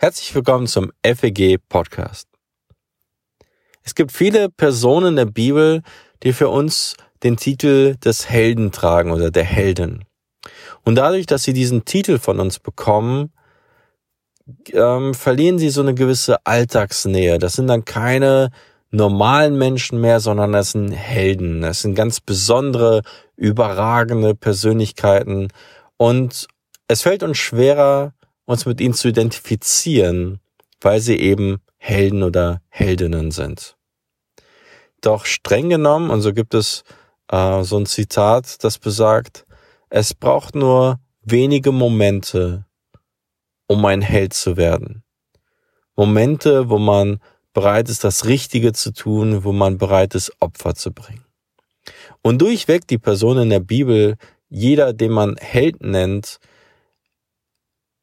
Herzlich willkommen zum FEG Podcast. Es gibt viele Personen in der Bibel, die für uns den Titel des Helden tragen oder der Helden. Und dadurch, dass sie diesen Titel von uns bekommen, ähm, verlieren sie so eine gewisse Alltagsnähe. Das sind dann keine normalen Menschen mehr, sondern das sind Helden. Das sind ganz besondere, überragende Persönlichkeiten. Und es fällt uns schwerer, uns mit ihnen zu identifizieren, weil sie eben Helden oder Heldinnen sind. Doch streng genommen, und so gibt es äh, so ein Zitat, das besagt, es braucht nur wenige Momente, um ein Held zu werden. Momente, wo man bereit ist, das Richtige zu tun, wo man bereit ist, Opfer zu bringen. Und durchweg die Person in der Bibel, jeder, den man Held nennt,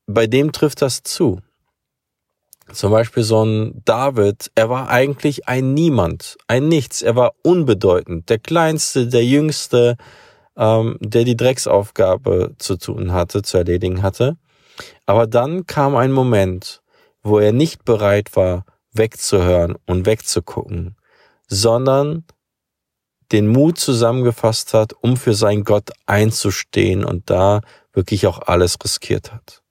bei dem trifft das zu. Zum Beispiel so ein David, er war eigentlich ein Niemand, ein Nichts, er war unbedeutend, der Kleinste, der Jüngste, ähm, der die Drecksaufgabe zu tun hatte, zu erledigen hatte. Aber dann kam ein Moment, wo er nicht bereit war, wegzuhören und wegzugucken, sondern den Mut zusammengefasst hat, um für sein Gott einzustehen und da wirklich auch alles riskiert hat.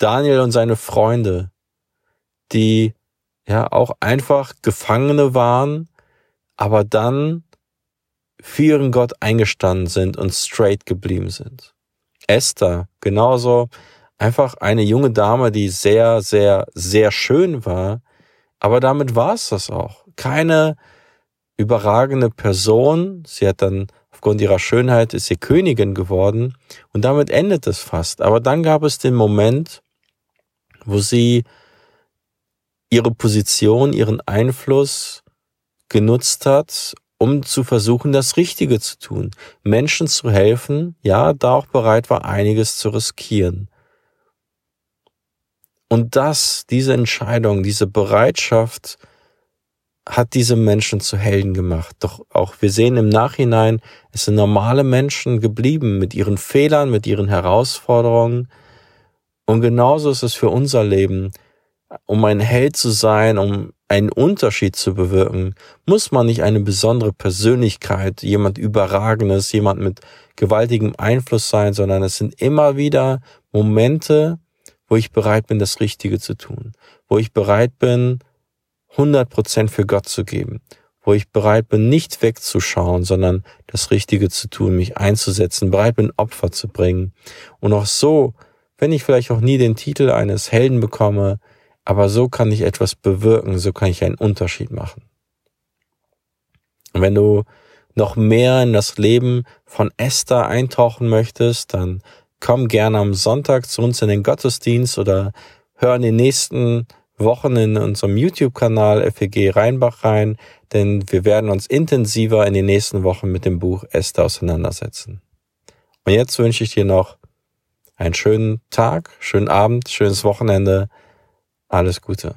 Daniel und seine Freunde, die ja auch einfach Gefangene waren, aber dann für ihren Gott eingestanden sind und straight geblieben sind. Esther, genauso einfach eine junge Dame, die sehr, sehr, sehr schön war, aber damit war es das auch. Keine überragende Person. Sie hat dann aufgrund ihrer Schönheit ist sie Königin geworden und damit endet es fast. Aber dann gab es den Moment, wo sie ihre Position, ihren Einfluss genutzt hat, um zu versuchen, das Richtige zu tun, Menschen zu helfen, ja, da auch bereit war, einiges zu riskieren. Und das, diese Entscheidung, diese Bereitschaft, hat diese Menschen zu Helden gemacht. Doch auch wir sehen im Nachhinein, es sind normale Menschen geblieben mit ihren Fehlern, mit ihren Herausforderungen, und genauso ist es für unser Leben. Um ein Held zu sein, um einen Unterschied zu bewirken, muss man nicht eine besondere Persönlichkeit, jemand Überragendes, jemand mit gewaltigem Einfluss sein, sondern es sind immer wieder Momente, wo ich bereit bin, das Richtige zu tun, wo ich bereit bin, 100 Prozent für Gott zu geben, wo ich bereit bin, nicht wegzuschauen, sondern das Richtige zu tun, mich einzusetzen, bereit bin, Opfer zu bringen. Und auch so wenn ich vielleicht auch nie den Titel eines Helden bekomme, aber so kann ich etwas bewirken, so kann ich einen Unterschied machen. Und wenn du noch mehr in das Leben von Esther eintauchen möchtest, dann komm gerne am Sonntag zu uns in den Gottesdienst oder hör in den nächsten Wochen in unserem YouTube-Kanal FEG Rheinbach rein, denn wir werden uns intensiver in den nächsten Wochen mit dem Buch Esther auseinandersetzen. Und jetzt wünsche ich dir noch einen schönen Tag, schönen Abend, schönes Wochenende. Alles Gute.